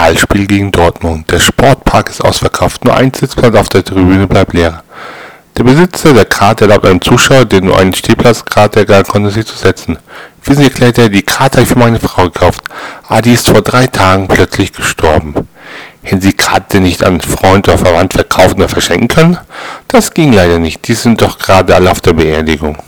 Pokalspiel gegen Dortmund. Der Sportpark ist ausverkauft, nur ein Sitzplatz auf der Tribüne bleibt leer. Der Besitzer der Karte erlaubt einem Zuschauer, der nur einen Stehplatzkarte ergaben konnte, sich zu setzen. Wissen erklärt er, die Karte habe ich für meine Frau gekauft. aber die ist vor drei Tagen plötzlich gestorben. Hätten Sie Karte nicht an Freund oder Verwandt verkaufen oder verschenken können? Das ging leider nicht. Die sind doch gerade alle auf der Beerdigung.